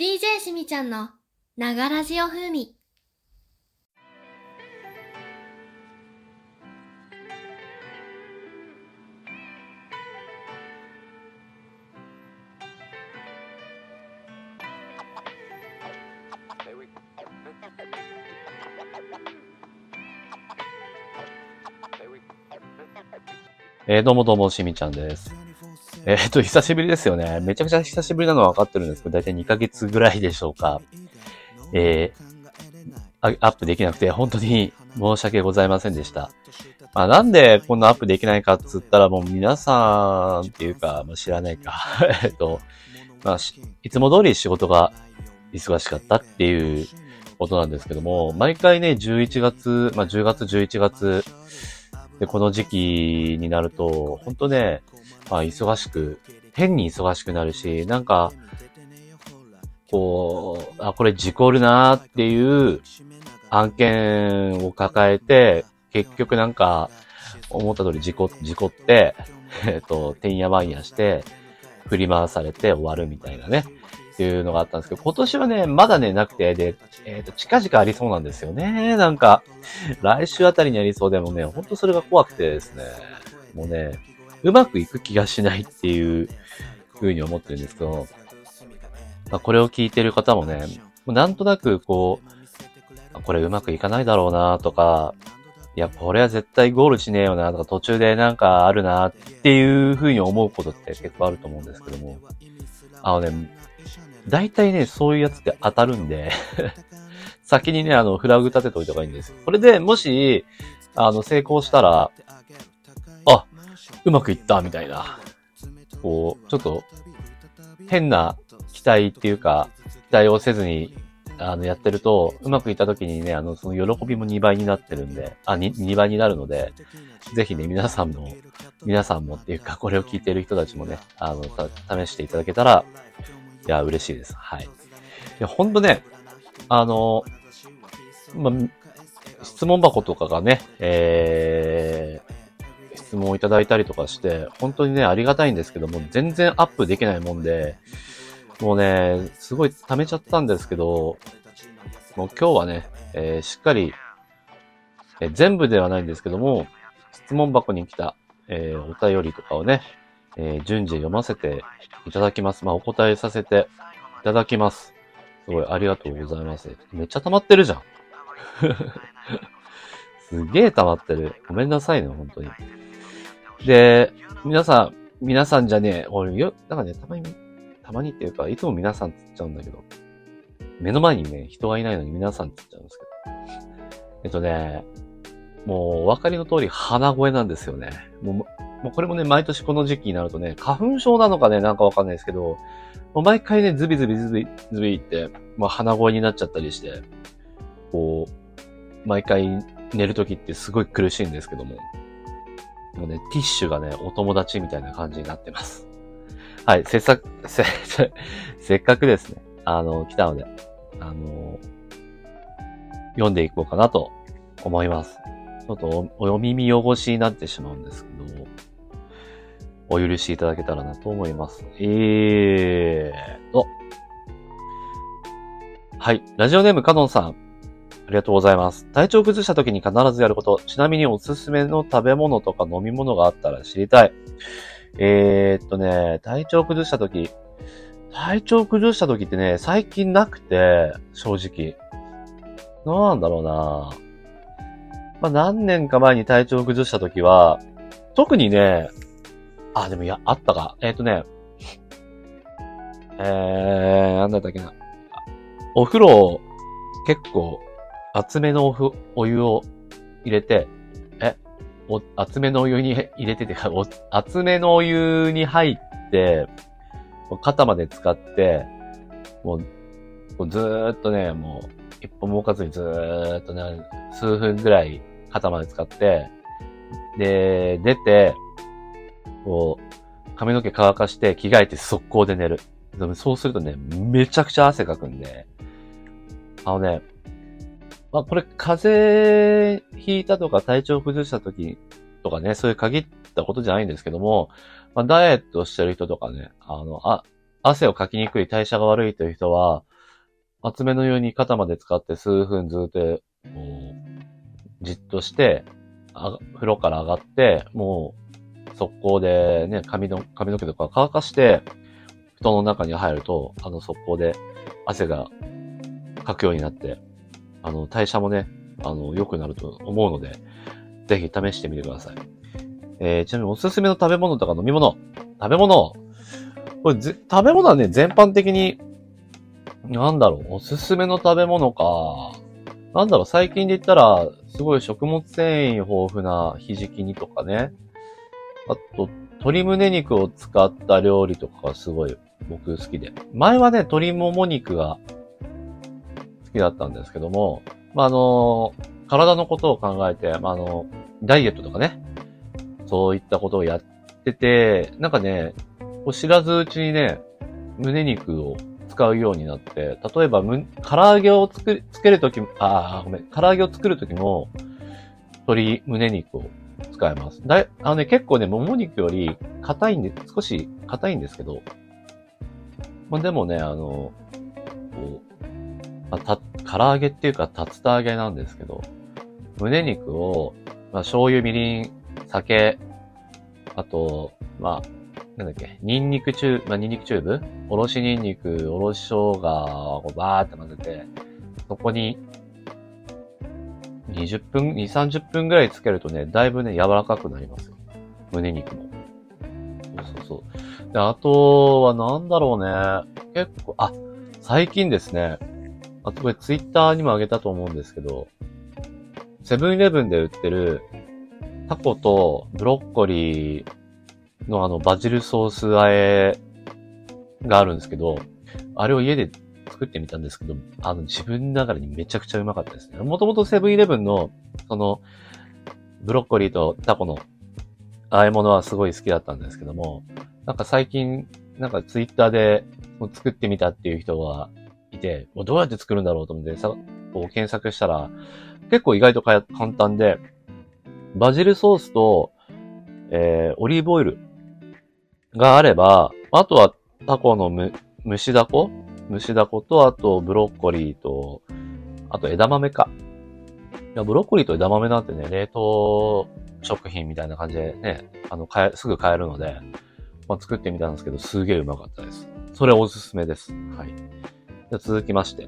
DJ しみちゃんのながらジオ風味。えー、どうもどうも、しみちゃんです。えーっと、久しぶりですよね。めちゃくちゃ久しぶりなのは分かってるんですけど、だいたい2ヶ月ぐらいでしょうか。えー、アップできなくて、本当に申し訳ございませんでした。まあ、なんでこんなアップできないかっつったら、もう皆さんっていうか、まあ、知らないか。えっと、まあ、いつも通り仕事が忙しかったっていうことなんですけども、毎回ね、11月、まあ、10月、11月、で、この時期になると、本当ね、まあ、忙しく、変に忙しくなるし、なんか、こう、あ、これ事故るなーっていう案件を抱えて、結局なんか、思った通り事故、事故って、えっと、てんやわんやして、振り回されて終わるみたいなね、っていうのがあったんですけど、今年はね、まだね、なくて、で、えっ、と、近々ありそうなんですよね。なんか、来週あたりにありそうでもね、ほんとそれが怖くてですね、もうね、うまくいく気がしないっていう風に思ってるんですけど、まあ、これを聞いてる方もね、なんとなくこう、これうまくいかないだろうなとか、いや、これは絶対ゴールしねえよなとか、途中でなんかあるなっていう風に思うことって結構あると思うんですけども、あのね、大体ね、そういうやつって当たるんで、先にね、あの、フラグ立てといた方がいいんですよ。これでもし、あの、成功したら、あ、うまくいった、みたいな。こう、ちょっと、変な期待っていうか、期待をせずに、あの、やってると、うまくいった時にね、あの、その喜びも2倍になってるんで、あ、2, 2倍になるので、ぜひね、皆さんも、皆さんもっていうか、これを聞いてる人たちもね、あの、た試していただけたら、いや、嬉しいです。はい。いや、ほんとね、あの、ま、質問箱とかがね、えー、質問をいただいたりとかして、本当にね、ありがたいんですけども、全然アップできないもんで、もうね、すごい溜めちゃったんですけど、もう今日はね、えーしっかり、えー全部ではないんですけども、質問箱に来た、えーお便りとかをね、えー順次読ませていただきます。まあ、お答えさせていただきます。すごい、ありがとうございます。めっちゃ溜まってるじゃん。すげえ溜まってる。ごめんなさいね、本当に。で、皆さん、皆さんじゃねえ、俺よ、なんかね、たまに、たまにっていうか、いつも皆さんって言っちゃうんだけど、目の前にね、人がいないのに皆さんって言っちゃうんですけど。えっとね、もうお分かりの通り鼻声なんですよね。もう、もうこれもね、毎年この時期になるとね、花粉症なのかね、なんかわかんないですけど、もう毎回ね、ズビズビズビズビって、まあ鼻声になっちゃったりして、こう、毎回寝るときってすごい苦しいんですけども、もうね、ティッシュがね、お友達みたいな感じになってます。はい、せっさ、せ、せ せっかくですね、あの、来たので、あの、読んでいこうかなと思います。ちょっとおお耳汚しになってしまうんですけど、お許しいただけたらなと思います。えーと。はい。ラジオネームカノンさん。ありがとうございます。体調崩した時に必ずやること。ちなみにおすすめの食べ物とか飲み物があったら知りたい。えー、っとね、体調崩した時。体調崩した時ってね、最近なくて、正直。なんだろうなまあ、何年か前に体調崩した時は、特にね、あ、でもいや、あったか。えっ、とね、えー、なんだったっけな。お風呂、結構、厚めのおふお湯を入れて、え、お、厚めのお湯に入れててか、お厚めのお湯に入って、肩まで使って、もう、もうずーっとね、もう、一歩も動かずにずーっとね、数分ぐらい肩まで使って、で、出て、こう、髪の毛乾かして着替えて速攻で寝る。でもそうするとね、めちゃくちゃ汗かくんで、あのね、まあこれ風邪ひいたとか体調崩した時とかね、そういう限ったことじゃないんですけども、まあダイエットしてる人とかね、あの、あ、汗をかきにくい代謝が悪いという人は、厚めのように肩まで使って数分ずっと、こう、じっとして、風呂から上がって、もう、速攻でね、髪の、髪の毛とか乾かして、布団の中に入ると、あの、速攻で汗がかくようになって、あの、代謝もね、あの、良くなると思うので、ぜひ試してみてください。えー、ちなみにおすすめの食べ物とか飲み物。食べ物。これぜ、食べ物はね、全般的に、なんだろう、おすすめの食べ物か。なんだろう、最近で言ったら、すごい食物繊維豊富なひじき煮とかね。あと、鶏胸肉を使った料理とかがすごい僕好きで。前はね、鶏もも肉が好きだったんですけども、まあ、あの、体のことを考えて、まあ、あの、ダイエットとかね、そういったことをやってて、なんかね、知らずうちにね、胸肉を使うようになって、例えばむ、唐揚げを作る、つけるとき、ああ、ごめん、唐揚げを作るときも、鶏胸肉を使います。だい、あのね、結構ね、もも肉より硬いんで、少し硬いんですけど、まあ、でもね、あの、こう、まあ、た、唐揚げっていうか、竜田揚げなんですけど、胸肉を、まあ、醤油、みりん、酒、あと、まあ、なんだっけ、ニンニクチューブ、まあ、ニンニクチューブ？おろしニンニク、おろし生姜をバーって混ぜて、そこに、20分、2、30分ぐらいつけるとね、だいぶね、柔らかくなりますよ。胸肉も。そうそうそう。で、あとはなんだろうね。結構、あ、最近ですね。あとこれツイッターにもあげたと思うんですけど、セブンイレブンで売ってるタコとブロッコリーのあのバジルソース和えがあるんですけど、あれを家で作ってみたんですけど、あの自分ながらにめちゃくちゃうまかったですね。もともとセブンイレブンのそのブロッコリーとタコの和え物はすごい好きだったんですけども、なんか最近、なんかツイッターで作ってみたっていう人がいて、もうどうやって作るんだろうと思ってさ、こう検索したら、結構意外とか簡単で、バジルソースと、えー、オリーブオイルがあれば、あとはタコのむ蒸しダコ蒸しダコと、あとブロッコリーと、あと枝豆か。いや、ブロッコリーと枝豆なんてね、冷凍食品みたいな感じでね、あの、買え、すぐ買えるので、まあ、作ってみたんですけど、すげえうまかったです。それおすすめです。はい。じゃ続きまして。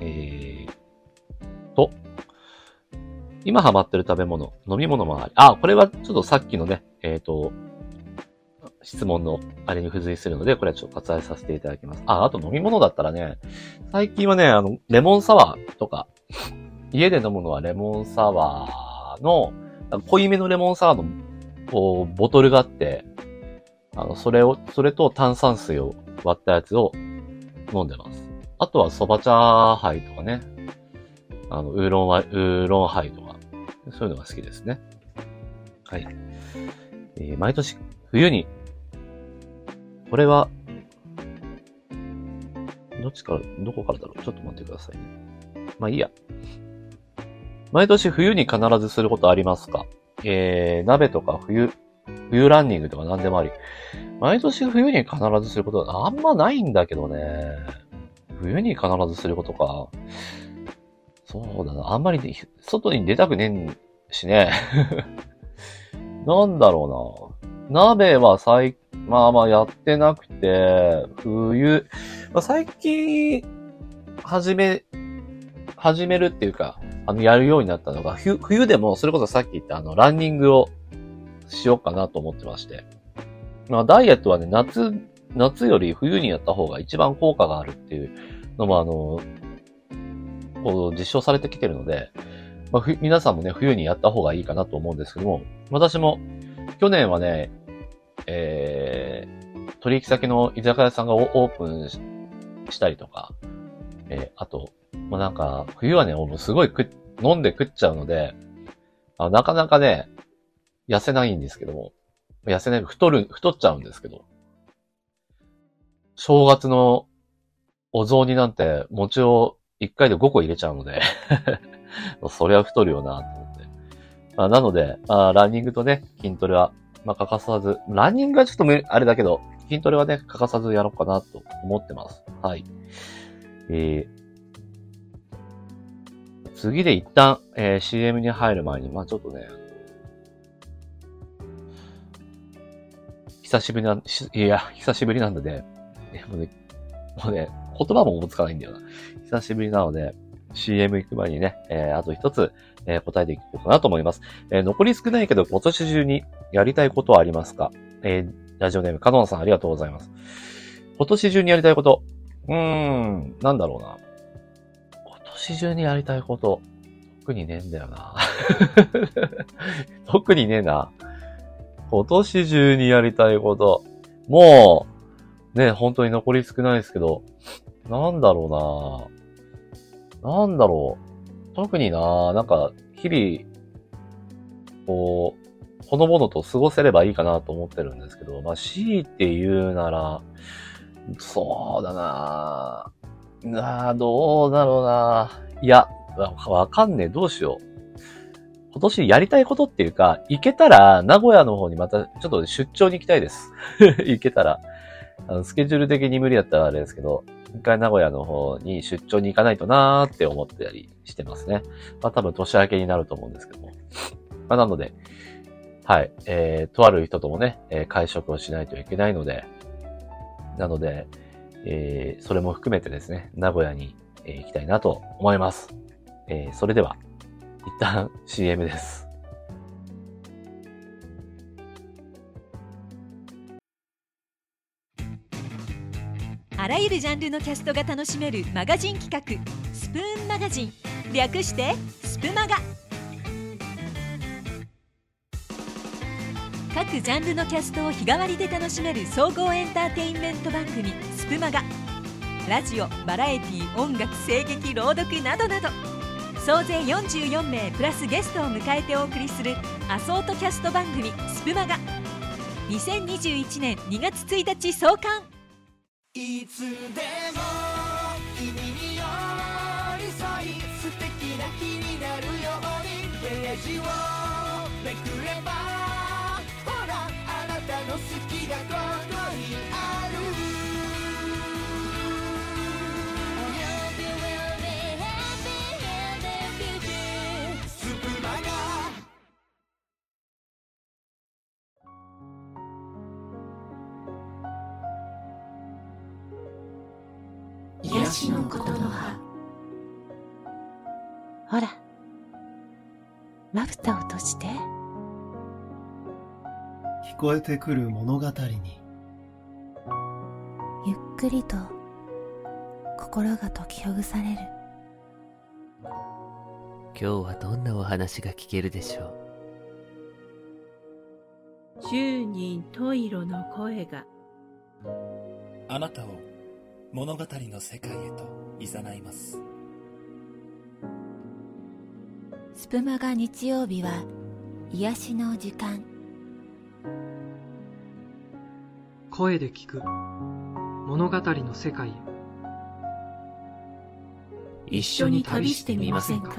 えー、と、今ハマってる食べ物、飲み物もあり。あ、これはちょっとさっきのね、えっ、と、質問のあれに付随するので、これはちょっと割愛させていただきます。あ、あと飲み物だったらね、最近はね、あの、レモンサワーとか、家で飲むのはレモンサワーの、濃いめのレモンサワーの、こう、ボトルがあって、あの、それを、それと炭酸水を割ったやつを飲んでます。あとは蕎麦茶杯とかね、あの、ウーロンワイ、ウーロンハイとか、そういうのが好きですね。はい。えー毎年冬に、これは、どっちから、どこからだろう？ちょっと待ってくださいね。まあいいや。毎年冬に必ずすることありますか？えー、鍋とか冬、冬ランニングとか何でもあり。毎年冬に必ずすることはあんまないんだけどね。冬に必ずすることか。そうだな。あんまりね、外に出たくねえしね。なんだろうな。鍋は最、まあまあやってなくて、冬、まあ、最近、始め、始めるっていうか、あの、やるようになったのが、冬冬でも、それこそさっき言ったあの、ランニングをしようかなと思ってまして。まあ、ダイエットはね、夏、夏より冬にやった方が一番効果があるっていうのも、あの、こう、実証されてきてるので、まあ、皆さんもね、冬にやった方がいいかなと思うんですけども、私も、去年はね、えー、取引先の居酒屋さんがオープンしたりとか、えー、あと、もうなんか、冬はね、もうすごい食っ飲んで食っちゃうので、あなかなかね、痩せないんですけども、痩せない、太る、太っちゃうんですけど、正月のお雑煮なんて餅を1回で5個入れちゃうので、そりゃ太るよなと思って。あなのであ、ランニングとね、筋トレは、まあ、欠かさず、ランニングはちょっとあれだけど、筋トレはね、欠かさずやろうかなと思ってます。はい。えー、次で一旦、えー CM に入る前に、まあちょっとね、久しぶりな、いや、久しぶりなので、えもうね、もうね、言葉も思いつかないんだよな。久しぶりなので、CM 行く前にね、えーあと一つ、えー答えていこうかなと思います。えー残り少ないけど、今年中にやりたいことはありますか？えーラジオネーム、カノンさんありがとうございます。今年中にやりたいこと。うーん、なんだろうな。今年中にやりたいこと。特にねえんだよな。特にねえな。今年中にやりたいこと。もう、ね、本当に残り少ないですけど、なんだろうな。なんだろう。特にな、なんか、日々、こう、ほのぼのと過ごせればいいかなと思ってるんですけど、まあ、強いて言うなら、そうだななあ、どうだろうないや、わわかんねえ。どうしよう。今年やりたいことっていうか、行けたら、名古屋の方にまた、ちょっと出張に行きたいです。行けたら。あの、スケジュール的に無理だったらあれですけど、一回名古屋の方に出張に行かないとなーって思ってたりしてますね。まあ多分年明けになると思うんですけども。まあなので、はい、えー、とある人ともね、えー会食をしないといけないので、なので、えーそれも含めてですね、名古屋に、え行きたいなと思います。えーそれでは、一旦 CM です。あらゆるジャンルのキャストが楽しめるマガジン企画スプーンマガジン。略してスプマガ。各ジャンルのキャストを日替わりで楽しめる総合エンターテインメント番組スプマガ。ラジオバラエティ音楽声劇朗読などなど。総勢44名プラスゲストを迎えてお送りするアソートキャスト番組スプマガ。2021年2月1日創刊。いつでも君に寄り添い素敵な日になるようにページをめくればほらあなたの好きがここに癒しのことの葉ほら、まぶたを閉じて。聞こえてくる物語にゆっくりと心が解きほぐされる。今日はどんなお話が聞けるでしょう？十人十色の声があなたを物語の世界へと誘います。スプマが日曜日は癒しの時間。声で聞く。物語の世界へ。一緒に旅してみませんか？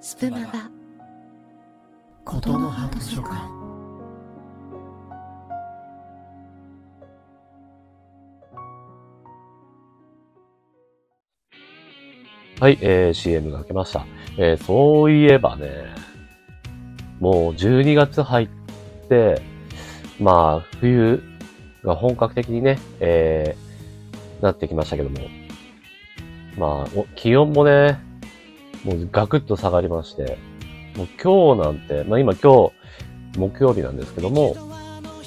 スプマが。ことの葉図書館はい、えー CM が来ました。えーそういえばね、もう12月入って、まあ、冬が本格的にね、えーなってきましたけども、まあ、気温もね、もうガクッと下がりまして、もう今日なんて、まあ今今日木曜日なんですけども、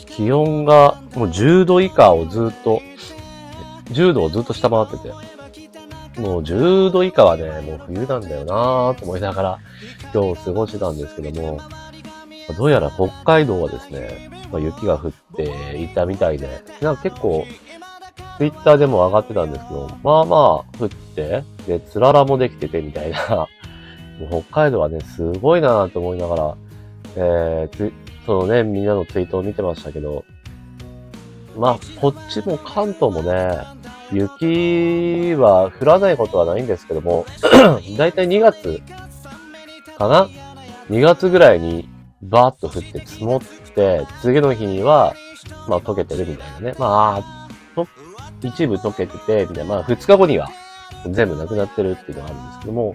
気温がもう10度以下をずっと、10度をずっと下回ってて、もう10度以下はね、もう冬なんだよなぁと思いながら今日過ごしてたんですけども、どうやら北海道はですね、まあ、雪が降っていたみたいで、なんか結構、ツイッターでも上がってたんですけど、まあまあ降って、で、つららもできててみたいな、もう北海道はね、すごいなぁと思いながら、えー、そのね、みんなのツイートを見てましたけど、まあ、こっちも関東もね、雪は降らないことはないんですけども、だいたい2月かな ?2 月ぐらいにバーッと降って積もって、次の日には、まあ溶けてるみたいなね。まあ、と一部溶けてて、みたいな、まあ2日後には全部なくなってるっていうのがあるんですけども、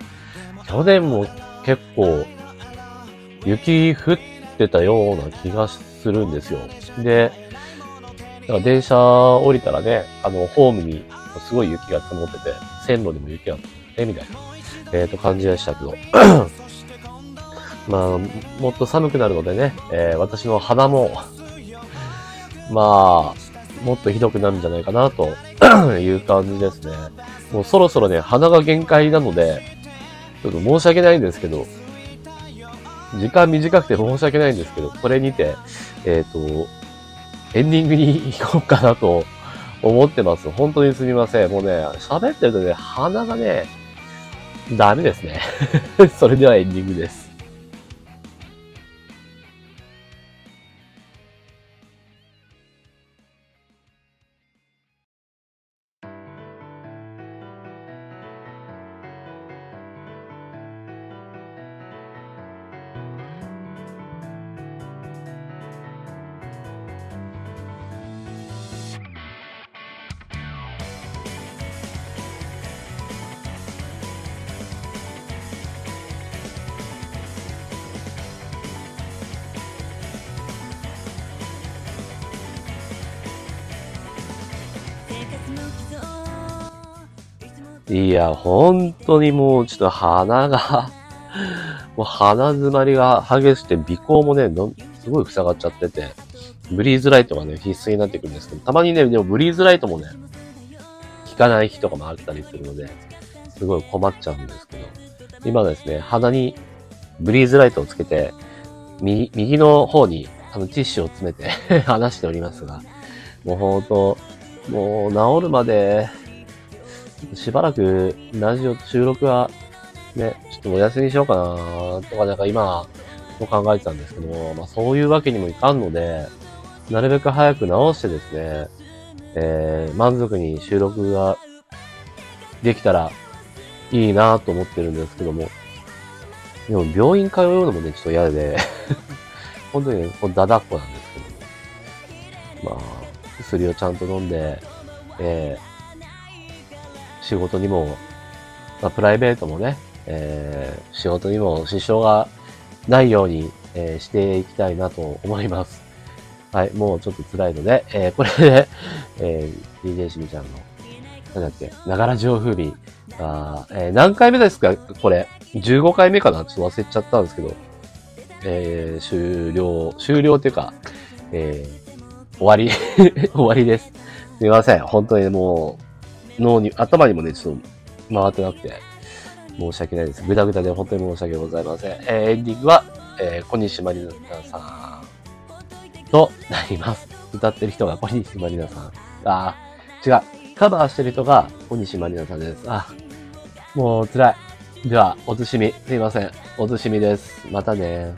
去年も結構雪降ってたような気がするんですよ。で、だから電車降りたらね、あの、ホームにすごい雪が積もってて、線路にも雪が積もって、みたいな、えっ、ー、と、感じでしたけど。まあ、もっと寒くなるのでね、えー、私の鼻も、まあ、もっとひどくなるんじゃないかな、と いう感じですね。もうそろそろね、鼻が限界なので、ちょっと申し訳ないんですけど、時間短くて申し訳ないんですけど、これにて、えっ、ー、と、エンディングに行こうかなと思ってます。本当にすみません。もうね、喋ってるとね、鼻がね、ダメですね。それではエンディングです。いや、本当にもうちょっと鼻が もう鼻詰まりが激しくて、鼻孔もね、すごい塞がっちゃってて、ブリーズライトがね、必須になってくるんですけど、たまにね、でもブリーズライトもね、効かない日とかもあったりするので、すごい困っちゃうんですけど、今ですね、鼻にブリーズライトをつけて、右、右の方にあのティッシュを詰めて 話しておりますが、もうほんと、もう治るまでしばらくラジオ収録はね、ちょっとお休みしようかなとかなんか今、も考えてたんですけども、まあそういうわけにもいかんので、なるべく早く直してですね、えー、満足に収録ができたらいいなと思ってるんですけども、でも病院通うのもね、ちょっと嫌で 本当にね、こダダっ子なんですけども、まあ、薬をちゃんと飲んで、えー、仕事にも、まあ、プライベートもね、えー、仕事にも支障がないように、えー、していきたいなと思います。はい、もうちょっと辛いので、えー、これで、えー、DJ しみちゃんの、なんだっけ、ながら上風味あ、えー、何回目ですかこれ。15回目かな？ちょっと忘れちゃったんですけど、えー、終了、終了っていうか、えー、終わり 終わりです。すみません。本当にもう、脳に、頭にもね、ちょっと回ってなくて、申し訳ないです。ぐだぐだで本当に申し訳ございません。えー、エンディングは、えー、小西まりなさんとなります。歌ってる人が小西まりなさん。あー、違う。カバーしてる人が小西まりなさんです。あ、もう辛い。では、おつしみ。すいません。おつしみです。またね